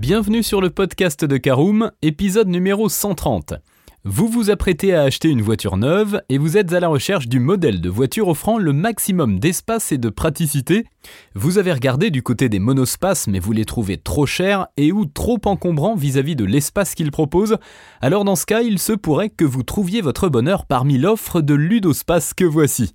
Bienvenue sur le podcast de Caroom, épisode numéro 130. Vous vous apprêtez à acheter une voiture neuve et vous êtes à la recherche du modèle de voiture offrant le maximum d'espace et de praticité. Vous avez regardé du côté des monospaces mais vous les trouvez trop chers et ou trop encombrants vis-à-vis de l'espace qu'ils proposent. Alors dans ce cas, il se pourrait que vous trouviez votre bonheur parmi l'offre de Ludospace que voici.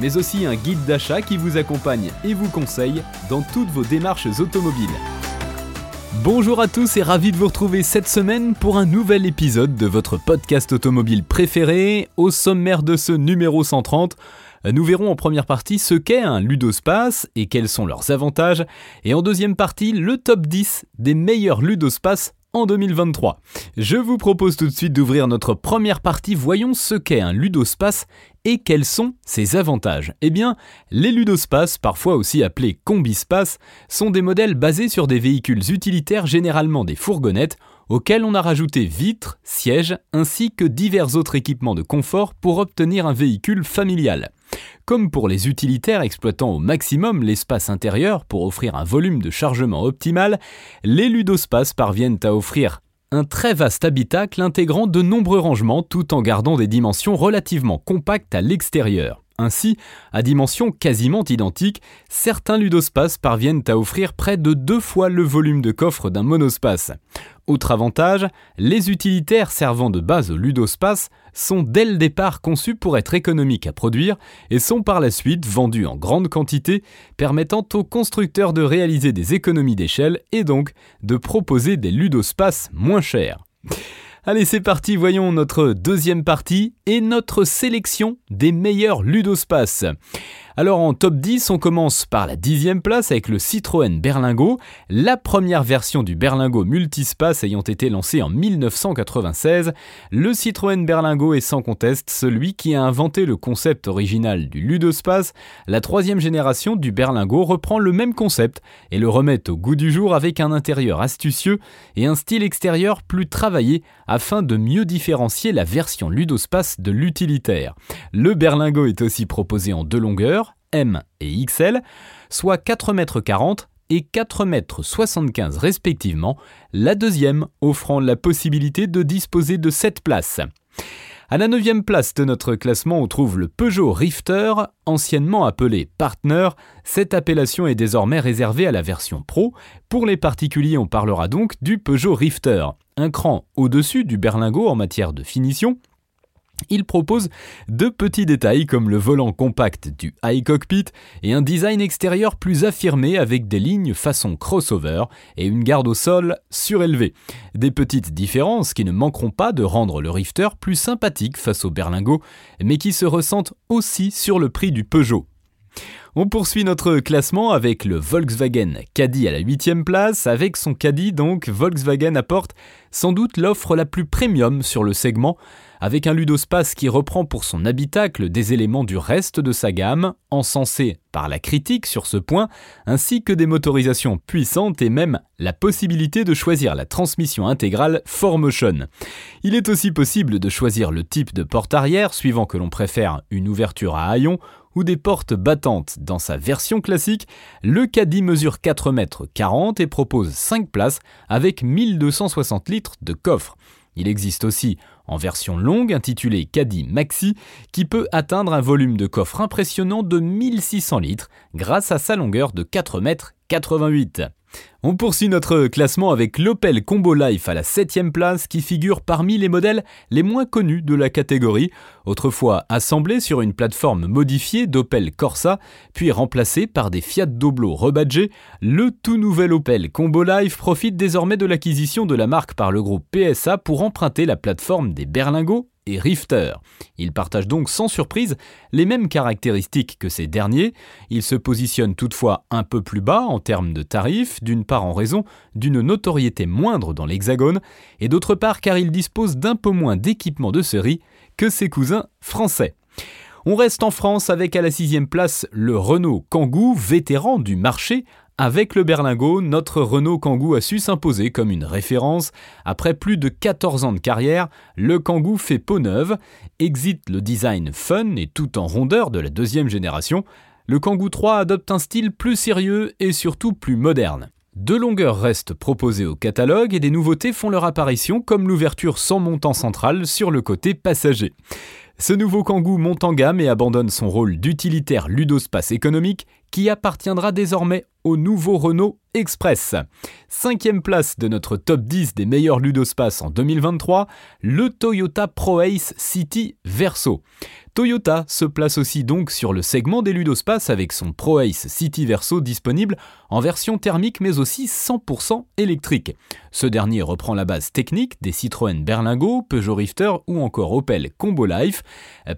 mais aussi un guide d'achat qui vous accompagne et vous conseille dans toutes vos démarches automobiles. Bonjour à tous et ravi de vous retrouver cette semaine pour un nouvel épisode de votre podcast automobile préféré. Au sommaire de ce numéro 130, nous verrons en première partie ce qu'est un ludospace et quels sont leurs avantages, et en deuxième partie le top 10 des meilleurs ludospaces en 2023. Je vous propose tout de suite d'ouvrir notre première partie. Voyons ce qu'est un ludospace et quels sont ses avantages Eh bien, les ludospaces, parfois aussi appelés combispaces, sont des modèles basés sur des véhicules utilitaires, généralement des fourgonnettes, auxquels on a rajouté vitres, sièges, ainsi que divers autres équipements de confort pour obtenir un véhicule familial. Comme pour les utilitaires exploitant au maximum l'espace intérieur pour offrir un volume de chargement optimal, les ludospaces parviennent à offrir un très vaste habitacle intégrant de nombreux rangements tout en gardant des dimensions relativement compactes à l'extérieur. Ainsi, à dimensions quasiment identiques, certains ludospaces parviennent à offrir près de deux fois le volume de coffre d'un monospace. Autre avantage, les utilitaires servant de base au ludospace sont dès le départ conçus pour être économiques à produire et sont par la suite vendus en grande quantité, permettant aux constructeurs de réaliser des économies d'échelle et donc de proposer des ludospaces moins chers. Allez, c'est parti, voyons notre deuxième partie et notre sélection des meilleurs ludospaces. Alors en top 10, on commence par la dixième place avec le Citroën Berlingo, la première version du Berlingo Multispace ayant été lancée en 1996. Le Citroën Berlingo est sans conteste celui qui a inventé le concept original du ludospace. La troisième génération du Berlingo reprend le même concept et le remet au goût du jour avec un intérieur astucieux et un style extérieur plus travaillé afin de mieux différencier la version ludospace de l'utilitaire. Le Berlingo est aussi proposé en deux longueurs M et XL, soit 4,40 m et 4,75 m respectivement, la deuxième offrant la possibilité de disposer de 7 places. À la neuvième place de notre classement, on trouve le Peugeot Rifter, anciennement appelé Partner. Cette appellation est désormais réservée à la version Pro. Pour les particuliers, on parlera donc du Peugeot Rifter. Un cran au-dessus du berlingot en matière de finition, il propose deux petits détails comme le volant compact du high cockpit et un design extérieur plus affirmé avec des lignes façon crossover et une garde au sol surélevée. Des petites différences qui ne manqueront pas de rendre le Rifter plus sympathique face au berlingot, mais qui se ressentent aussi sur le prix du Peugeot. On poursuit notre classement avec le Volkswagen Caddy à la 8 place. Avec son Caddy, donc, Volkswagen apporte sans doute l'offre la plus premium sur le segment, avec un ludospace qui reprend pour son habitacle des éléments du reste de sa gamme, encensé par la critique sur ce point, ainsi que des motorisations puissantes et même la possibilité de choisir la transmission intégrale 4Motion. Il est aussi possible de choisir le type de porte arrière suivant que l'on préfère une ouverture à haillons ou des portes battantes. Dans sa version classique, le Caddy mesure 4 mètres 40 et propose 5 places avec 1260 litres de coffre. Il existe aussi en version longue intitulée Caddy Maxi qui peut atteindre un volume de coffre impressionnant de 1600 litres grâce à sa longueur de 4 mètres 88. On poursuit notre classement avec l'Opel Combo Life à la 7ème place qui figure parmi les modèles les moins connus de la catégorie, autrefois assemblé sur une plateforme modifiée d'Opel Corsa, puis remplacé par des Fiat Doblo rebadgés, le tout nouvel Opel Combo Life profite désormais de l'acquisition de la marque par le groupe PSA pour emprunter la plateforme des berlingots et Rifter. Il partage donc sans surprise les mêmes caractéristiques que ces derniers. Il se positionne toutefois un peu plus bas en termes de tarifs, d'une part en raison d'une notoriété moindre dans l'Hexagone, et d'autre part car il dispose d'un peu moins d'équipement de série que ses cousins français. On reste en France avec à la sixième place le Renault Kangoo, vétéran du marché, avec le berlingot, notre Renault Kangoo a su s'imposer comme une référence. Après plus de 14 ans de carrière, le Kangoo fait peau neuve, exit le design fun et tout en rondeur de la deuxième génération. Le Kangoo 3 adopte un style plus sérieux et surtout plus moderne. Deux longueurs restent proposées au catalogue et des nouveautés font leur apparition comme l'ouverture sans montant central sur le côté passager. Ce nouveau Kangoo monte en gamme et abandonne son rôle d'utilitaire ludospace économique qui appartiendra désormais au nouveau Renault Express. Cinquième place de notre top 10 des meilleurs ludospaces en 2023, le Toyota ProAce City Verso. Toyota se place aussi donc sur le segment des ludospaces avec son ProAce City Verso disponible en version thermique mais aussi 100% électrique. Ce dernier reprend la base technique des Citroën Berlingo, Peugeot Rifter ou encore Opel Combo Life.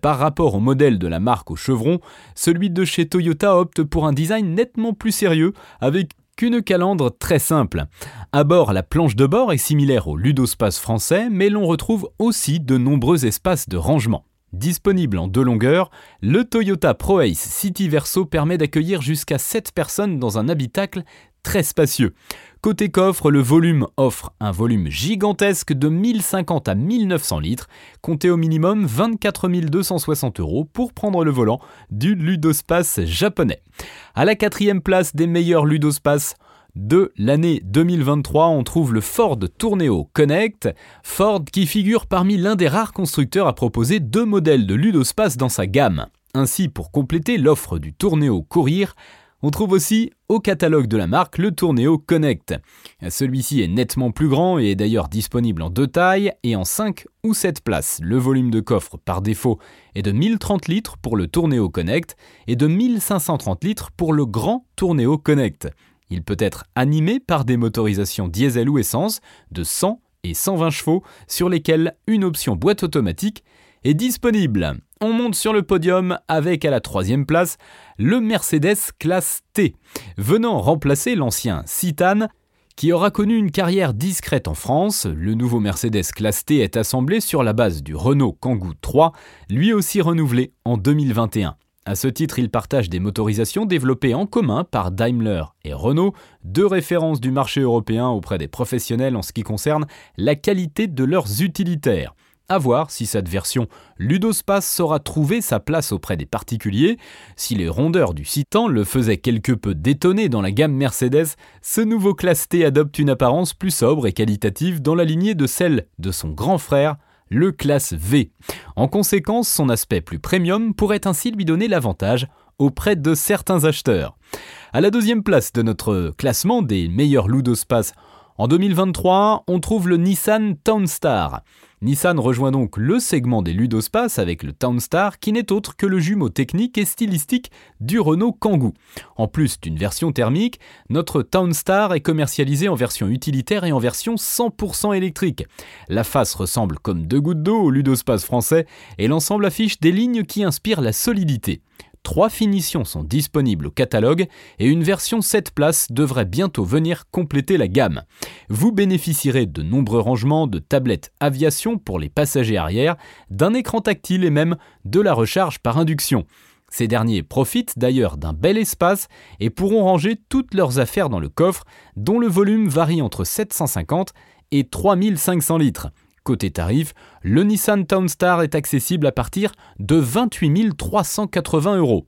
Par rapport au modèle de la marque au chevron, celui de chez Toyota opte pour un design nettement plus sérieux avec qu'une calandre très simple. À bord, la planche de bord est similaire au ludospace français, mais l'on retrouve aussi de nombreux espaces de rangement. Disponible en deux longueurs, le Toyota ProAce City Verso permet d'accueillir jusqu'à 7 personnes dans un habitacle très spacieux. Côté coffre, le volume offre un volume gigantesque de 1050 à 1900 litres, comptez au minimum 24 260 euros pour prendre le volant du ludospace japonais. À la quatrième place des meilleurs ludospaces, de l'année 2023, on trouve le Ford Tourneo Connect, Ford qui figure parmi l'un des rares constructeurs à proposer deux modèles de ludospace dans sa gamme. Ainsi, pour compléter l'offre du Tourneo Courir, on trouve aussi au catalogue de la marque le Tourneo Connect. Celui-ci est nettement plus grand et est d'ailleurs disponible en deux tailles et en 5 ou 7 places. Le volume de coffre par défaut est de 1030 litres pour le Tourneo Connect et de 1530 litres pour le grand Tourneo Connect. Il peut être animé par des motorisations diesel ou essence de 100 et 120 chevaux sur lesquelles une option boîte automatique est disponible. On monte sur le podium avec à la troisième place le Mercedes classe T, venant remplacer l'ancien Citan qui aura connu une carrière discrète en France. Le nouveau Mercedes classe T est assemblé sur la base du Renault Kangoo 3, lui aussi renouvelé en 2021. À ce titre, il partage des motorisations développées en commun par Daimler et Renault, deux références du marché européen auprès des professionnels en ce qui concerne la qualité de leurs utilitaires. À voir si cette version Ludospace saura trouver sa place auprès des particuliers. Si les rondeurs du Citan le faisaient quelque peu détonner dans la gamme Mercedes, ce nouveau Classe T adopte une apparence plus sobre et qualitative dans la lignée de celle de son grand frère, le classe V. En conséquence, son aspect plus premium pourrait ainsi lui donner l'avantage auprès de certains acheteurs. À la deuxième place de notre classement des meilleurs Ludospace en 2023, on trouve le Nissan Townstar. Nissan rejoint donc le segment des ludospace avec le Townstar qui n'est autre que le jumeau technique et stylistique du Renault Kangoo. En plus d'une version thermique, notre Townstar est commercialisé en version utilitaire et en version 100% électrique. La face ressemble comme deux gouttes d'eau au ludospace français et l'ensemble affiche des lignes qui inspirent la solidité. Trois finitions sont disponibles au catalogue et une version 7 places devrait bientôt venir compléter la gamme. Vous bénéficierez de nombreux rangements de tablettes aviation pour les passagers arrière, d'un écran tactile et même de la recharge par induction. Ces derniers profitent d'ailleurs d'un bel espace et pourront ranger toutes leurs affaires dans le coffre, dont le volume varie entre 750 et 3500 litres. Côté tarif, le Nissan Townstar est accessible à partir de 28 380 euros.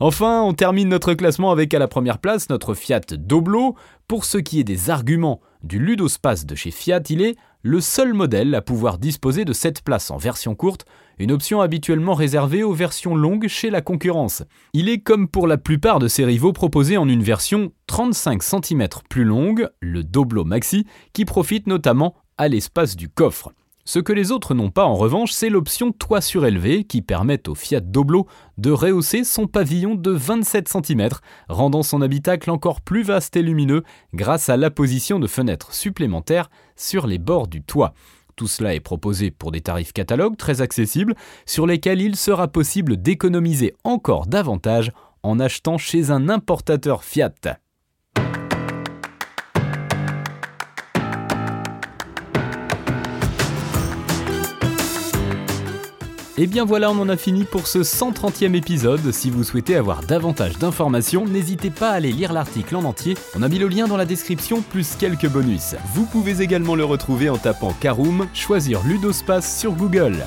Enfin, on termine notre classement avec à la première place notre Fiat Doblo. Pour ce qui est des arguments du Ludospace de chez Fiat, il est le seul modèle à pouvoir disposer de cette place en version courte, une option habituellement réservée aux versions longues chez la concurrence. Il est comme pour la plupart de ses rivaux proposé en une version 35 cm plus longue, le Doblo Maxi, qui profite notamment à l'espace du coffre. Ce que les autres n'ont pas en revanche, c'est l'option toit surélevé qui permet au Fiat Doblo de rehausser son pavillon de 27 cm, rendant son habitacle encore plus vaste et lumineux grâce à l'apposition de fenêtres supplémentaires sur les bords du toit. Tout cela est proposé pour des tarifs catalogues très accessibles sur lesquels il sera possible d'économiser encore davantage en achetant chez un importateur Fiat. Et bien voilà, on en a fini pour ce 130e épisode. Si vous souhaitez avoir davantage d'informations, n'hésitez pas à aller lire l'article en entier. On a mis le lien dans la description, plus quelques bonus. Vous pouvez également le retrouver en tapant Caroom, choisir Ludospace sur Google.